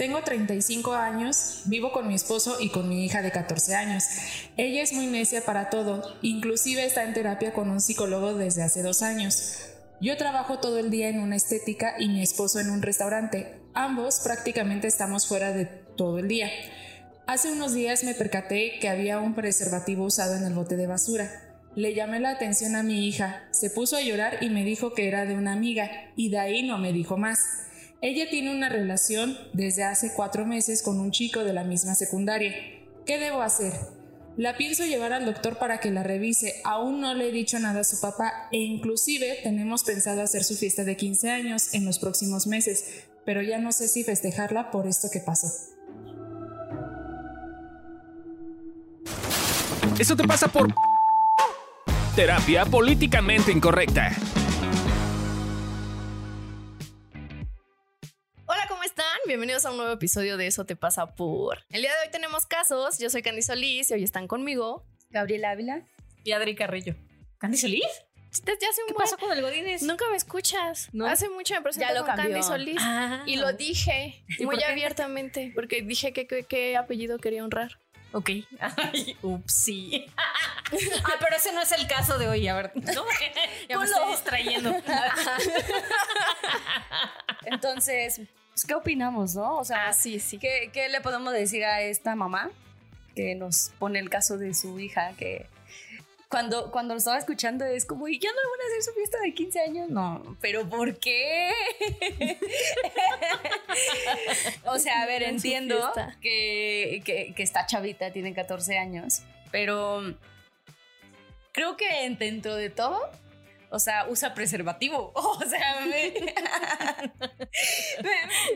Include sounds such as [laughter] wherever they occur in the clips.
Tengo 35 años, vivo con mi esposo y con mi hija de 14 años. Ella es muy necia para todo, inclusive está en terapia con un psicólogo desde hace dos años. Yo trabajo todo el día en una estética y mi esposo en un restaurante. Ambos prácticamente estamos fuera de todo el día. Hace unos días me percaté que había un preservativo usado en el bote de basura. Le llamé la atención a mi hija, se puso a llorar y me dijo que era de una amiga, y de ahí no me dijo más. Ella tiene una relación desde hace cuatro meses con un chico de la misma secundaria. ¿Qué debo hacer? La pienso llevar al doctor para que la revise. Aún no le he dicho nada a su papá e inclusive tenemos pensado hacer su fiesta de 15 años en los próximos meses, pero ya no sé si festejarla por esto que pasó. Eso te pasa por terapia políticamente incorrecta. Bienvenidos a un nuevo episodio de Eso te pasa por. El día de hoy tenemos casos. Yo soy Candy Solís y hoy están conmigo Gabriela Ávila y Adri Carrillo. ¿Candy Solís? ¿Qué pasó con el Godínez? Nunca me escuchas. Hace mucho me presenté con Candy Solís ah. y lo dije muy abiertamente porque dije que qué apellido quería honrar. Ok. [laughs] Ay, upsí. [laughs] ah, pero ese no es el caso de hoy. A ver, [laughs] ¿no? ya me estoy distrayendo. Entonces, pues, ¿qué opinamos, no? O sea, ah, sí, sí. ¿qué, ¿qué, le podemos decir a esta mamá que nos pone el caso de su hija que cuando, cuando lo estaba escuchando es como, ¿y ya no van a hacer su fiesta de 15 años? No, pero ¿por qué? [laughs] o sea, a ver, entiendo que, que, que está chavita, tiene 14 años, pero creo que dentro de todo o sea, usa preservativo. [laughs] O sea, [laughs]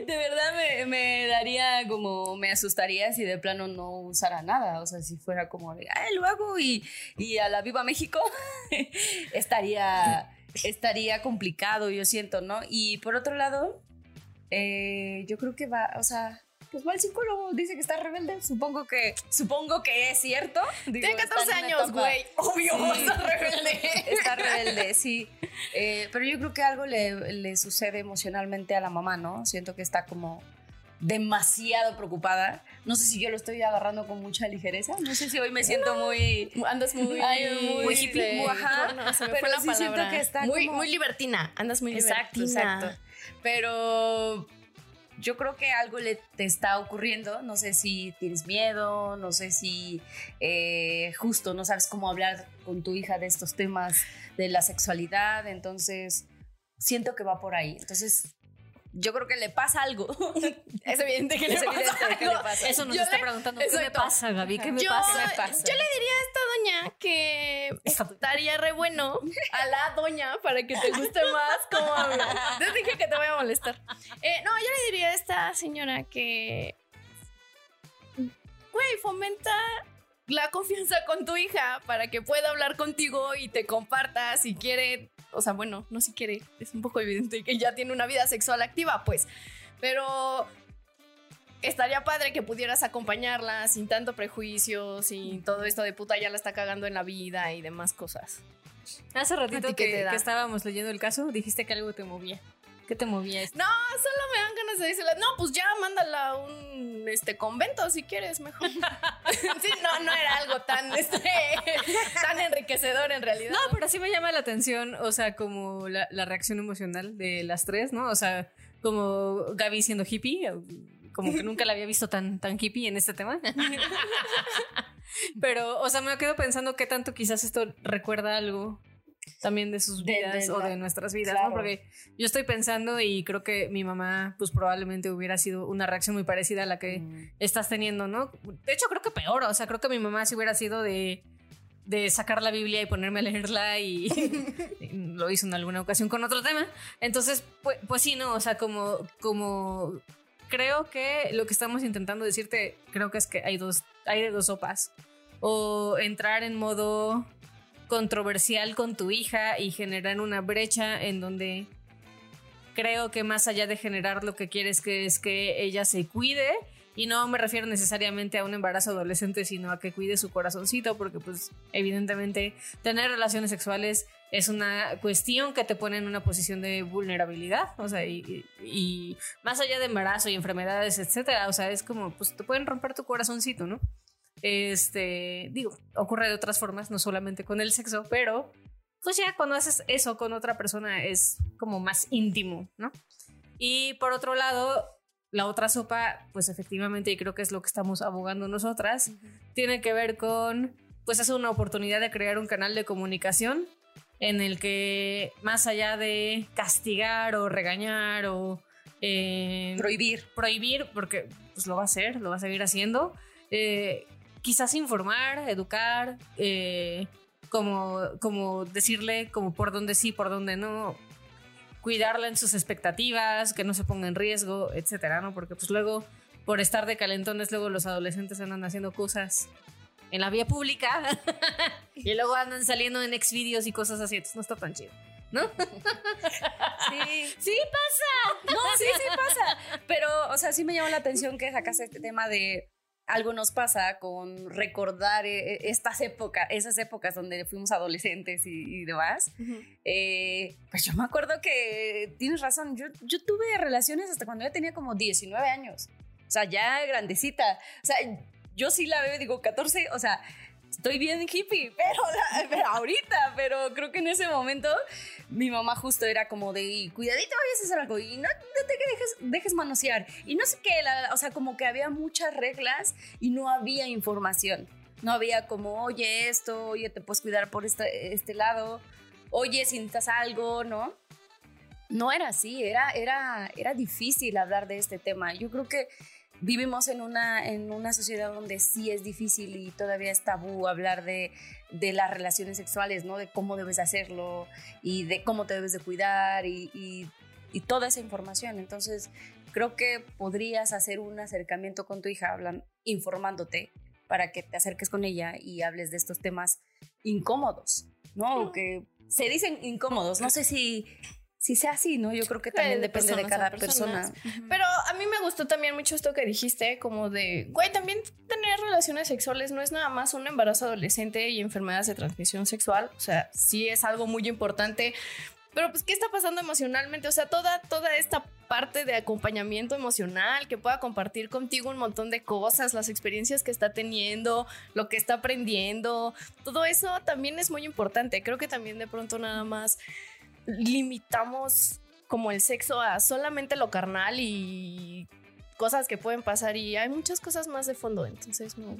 de verdad me, daría como, me asustaría si de plano no usara nada. O sea, si fuera como de, lo hago y, y a la Viva México, [laughs] estaría, estaría complicado, yo siento, ¿no? Y por otro lado, eh, yo creo que va, o sea, pues va el psicólogo, dice que está rebelde. Supongo que, supongo que es cierto. Tiene 14 años, güey. Obvio, [laughs] está rebelde. Está rebelde, sí. [laughs] Eh, pero yo creo que algo le, le sucede emocionalmente a la mamá, ¿no? Siento que está como demasiado preocupada. No sé si yo lo estoy agarrando con mucha ligereza. No sé si hoy me siento muy. Andas muy. muy, hippie. Muy, ajá, pero sí siento que está. Muy, muy libertina. Andas muy exacto, libertina. Exacto. Pero yo creo que algo le te está ocurriendo, no sé si tienes miedo, no sé si eh, justo no sabes cómo hablar con tu hija de estos temas de la sexualidad, entonces siento que va por ahí. Entonces, yo creo que le pasa algo. [laughs] Es evidente que, le, pasa Eso nos está preguntando. ¿Qué me pasa, Gaby? ¿Qué me, pasa? Yo le diría a esta doña que estaría re bueno a la doña para que te guste más como Yo [laughs] dije que te voy a molestar. Eh, no, yo le diría esta señora que. Güey, fomenta la confianza con tu hija para que pueda hablar contigo y te comparta si quiere o sea, bueno, no si quiere, es un poco evidente que ya tiene una vida sexual activa, pues, pero estaría padre que pudieras acompañarla sin tanto prejuicio, sin todo esto de puta ya la está cagando en la vida y demás cosas. Hace ratito que, que, estábamos leyendo el caso, dijiste que algo te movía. ¿Qué te movía esto? No, solo me dan ganas de decirle, no, pues ya mándala a un este convento si quieres, mejor. [laughs] sí, no, no era algo tan, este, tan enriquecedor en realidad. No, pero sí me llama la atención, o sea, como la, la reacción emocional de las tres, ¿no? O sea, como Gaby siendo hippie, como que nunca la había visto tan, tan hippie en este tema. [laughs] [laughs] pero, o sea, me quedo pensando qué tanto quizás esto recuerda algo también de sus vidas o de nuestras vidas, ¿no? Porque yo estoy pensando y creo que mi mamá, pues probablemente hubiera sido una reacción muy parecida a la que mm. estás teniendo, ¿no? De hecho, creo que peor, o sea, creo que mi mamá sí hubiera sido de, de sacar la Biblia y ponerme a leerla y, [laughs] lo hizo en alguna ocasión con otro tema. Entonces, pues, pues sí, ¿no? O sea, como, como creo que lo que estamos intentando decirte, creo que es que hay dos, hay de dos sopas. O entrar en modo controversial con tu hija y generar una brecha en donde creo que más allá de generar lo que quieres que es que ella se cuide y no me refiero necesariamente a un embarazo adolescente, sino a que cuide su corazoncito, porque pues evidentemente tener relaciones sexuales es una cuestión que te pone en una posición de vulnerabilidad, o sea, y, más allá de embarazo y enfermedades, etcétera, o sea, es como, pues te pueden romper tu corazoncito, ¿no? Este, digo, ocurre de otras formas, no solamente con el sexo, pero pues ya cuando haces eso con otra persona es como más íntimo, ¿no? Y por otro lado, la otra sopa, pues efectivamente, y creo que es lo que estamos abogando nosotras, tiene que ver con, pues es una oportunidad de crear un canal de comunicación en el que más allá de castigar o regañar o eh, prohibir, prohibir, porque pues lo va a hacer, lo va a seguir haciendo, eh, quizás informar, educar, eh, como, como decirle como por dónde sí, por dónde no, cuidarla en sus expectativas, que no se ponga en riesgo, etcétera, ¿no? Porque pues luego, por estar de calentones, luego los adolescentes andan haciendo cosas en la vía pública [laughs] y luego andan saliendo en exvideos y cosas así, entonces no está tan chido. ¿No? [laughs] Sí. Sí pasa. No, sí, sí pasa. Pero, o sea, sí me llama la atención que sacas este tema de algo nos pasa con recordar eh, estas épocas, esas épocas donde fuimos adolescentes y, demás. Eh, pues yo me acuerdo que tienes razón, yo, yo tuve relaciones hasta cuando yo tenía como 19 años. O sea, ya grandecita. O sea, yo sí la veo digo 14, o sea, estoy bien hippie, pero, ahorita, pero creo que en ese momento mi mamá justo era como de, cuidadito, vayas a hacer algo y no, te dejes, manosear. Y no sé qué, o sea, como que había muchas reglas y no había información. No había como, oye esto, oye, te puedes cuidar por este, este lado, oye, si necesitas algo, ¿no? No era así, era, era, era difícil hablar de este tema. Yo creo que vivimos en una, en una sociedad donde sí es difícil y todavía es tabú hablar de, de las relaciones sexuales, ¿no? De cómo debes hacerlo y de cómo te debes de cuidar y, y, toda esa información. Entonces, creo que podrías hacer un acercamiento con tu hija hablan, informándote para que te acerques con ella y hables de estos temas incómodos, ¿no? Que se dicen incómodos. No sé si si sea así, ¿no? Yo creo que también depende de cada persona. Pero a mí me gustó también mucho esto que dijiste, como de, güey, también tener relaciones sexuales no es nada más un embarazo adolescente y enfermedades de transmisión sexual. O sea, sí es algo muy importante. Pero pues, ¿qué está pasando emocionalmente? O sea, toda, toda esta parte de acompañamiento emocional, que pueda compartir contigo un montón de cosas, las experiencias que está teniendo, lo que está aprendiendo, todo eso también es muy importante. Creo que también de pronto nada más limitamos como el sexo a solamente lo carnal y cosas que pueden pasar y hay muchas cosas más de fondo, entonces no.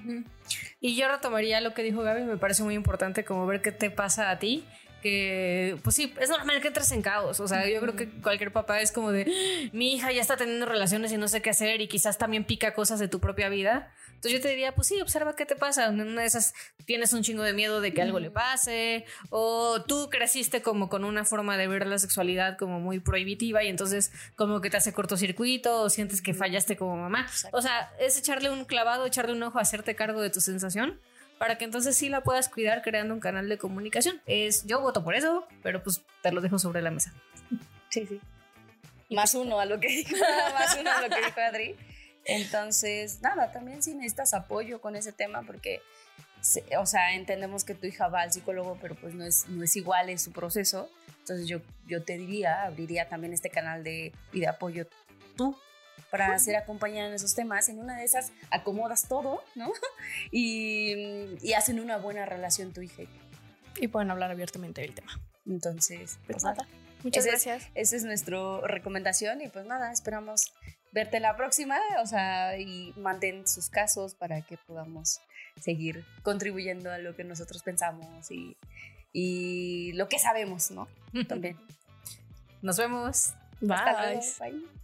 Y yo retomaría lo que dijo Gaby, me parece muy importante como ver qué te pasa a ti que, pues sí, es normal que entres en caos. O sea, yo creo que cualquier papá es como de, mi hija ya está teniendo relaciones y no sé qué hacer y quizás también pica cosas de tu propia vida. Entonces yo te diría, pues sí, observa qué te pasa. En una de esas tienes un chingo de miedo de que algo le pase o tú creciste como con una forma de ver la sexualidad como muy prohibitiva y entonces como que te hace cortocircuito o sientes que fallaste como mamá. O sea, es echarle un clavado, echarle un ojo, hacerte cargo de tu sensación para que entonces sí la puedas cuidar creando un canal de comunicación. Es, yo voto por eso, pero pues te lo dejo sobre la mesa. Sí, sí. Más uno a lo que dijo, [laughs] más uno a lo que dijo Adri. Entonces, nada, también si necesitas apoyo con ese tema, porque, o sea, entendemos que tu hija va al psicólogo, pero pues no es, no es igual en su proceso. Entonces yo, yo te diría, abriría también este canal de, y de apoyo tú para ser acompañada en esos temas. En una de esas acomodas todo, ¿no? [laughs] Y, y hacen una buena relación tu hija y Y pueden hablar abiertamente del tema. Entonces, pues, pues nada. Muchas gracias. esa es nuestra recomendación y pues nada, esperamos verte la próxima, o sea, y mantén sus casos para que podamos seguir contribuyendo a lo que nosotros pensamos y, y lo que sabemos, ¿no? [laughs] También. Nos vemos. Bye. Bye.